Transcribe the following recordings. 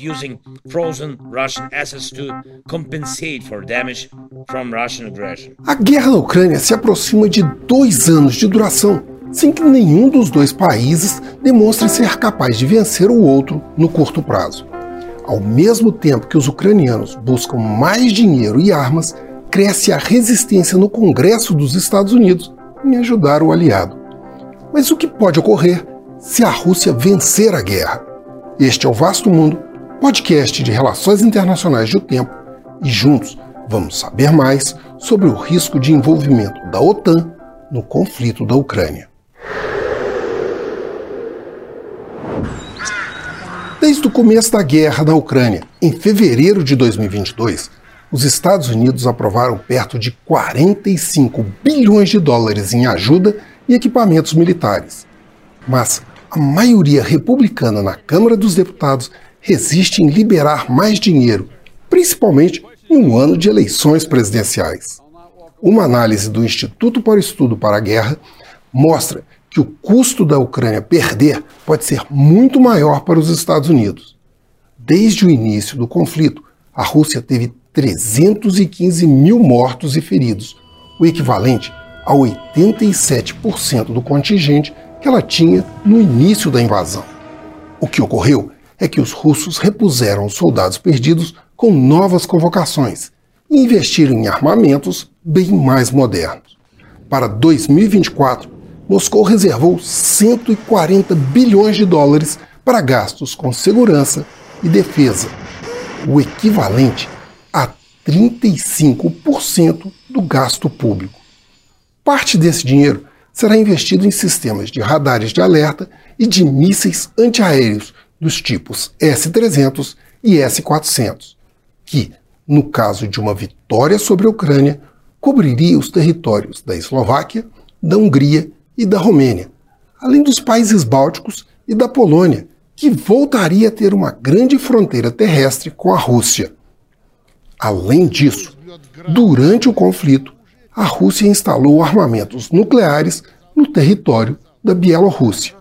using frozen Russian assets to compensate for damage from Russian aggression. A guerra na Ucrânia se aproxima de dois anos de duração, sem que nenhum dos dois países demonstre ser capaz de vencer o outro no curto prazo. Ao mesmo tempo que os ucranianos buscam mais dinheiro e armas, cresce a resistência no Congresso dos Estados Unidos em ajudar o aliado. Mas o que pode ocorrer se a Rússia vencer a guerra? Este é o Vasto Mundo, podcast de relações internacionais do tempo, e juntos vamos saber mais sobre o risco de envolvimento da OTAN no conflito da Ucrânia. Desde o começo da guerra na Ucrânia, em fevereiro de 2022, os Estados Unidos aprovaram perto de 45 bilhões de dólares em ajuda e equipamentos militares. Mas a maioria republicana na Câmara dos Deputados resiste em liberar mais dinheiro, principalmente em um ano de eleições presidenciais. Uma análise do Instituto para o Estudo para a Guerra mostra que o custo da Ucrânia perder pode ser muito maior para os Estados Unidos. Desde o início do conflito, a Rússia teve 315 mil mortos e feridos, o equivalente a 87% do contingente que ela tinha no início da invasão. O que ocorreu é que os russos repuseram os soldados perdidos com novas convocações e investiram em armamentos bem mais modernos. Para 2024, Moscou reservou 140 bilhões de dólares para gastos com segurança e defesa, o equivalente a 35% do gasto público. Parte desse dinheiro será investido em sistemas de radares de alerta e de mísseis antiaéreos dos tipos S-300 e S-400, que, no caso de uma vitória sobre a Ucrânia, cobriria os territórios da Eslováquia, da Hungria e da Romênia, além dos países bálticos e da Polônia, que voltaria a ter uma grande fronteira terrestre com a Rússia. Além disso, durante o conflito, a Rússia instalou armamentos nucleares no território da Bielorrússia.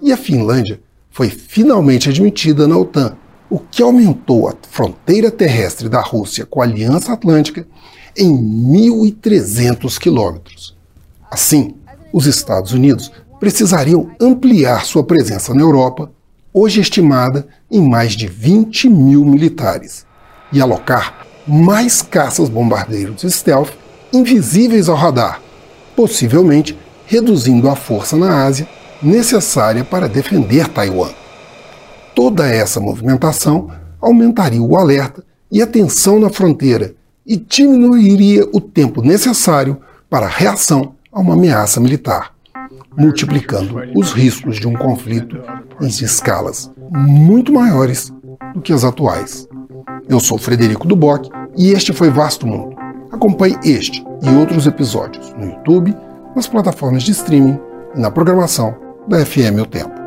E a Finlândia foi finalmente admitida na OTAN, o que aumentou a fronteira terrestre da Rússia com a Aliança Atlântica em 1.300 quilômetros. Assim, os Estados Unidos precisariam ampliar sua presença na Europa, hoje estimada em mais de 20 mil militares, e alocar mais caças-bombardeiros stealth invisíveis ao radar, possivelmente reduzindo a força na Ásia necessária para defender Taiwan. Toda essa movimentação aumentaria o alerta e a tensão na fronteira e diminuiria o tempo necessário para a reação a uma ameaça militar, multiplicando os riscos de um conflito em escalas muito maiores do que as atuais. Eu sou Frederico Duboc e este foi Vasto Mundo. Acompanhe este e outros episódios no YouTube, nas plataformas de streaming e na programação da FM O Tempo.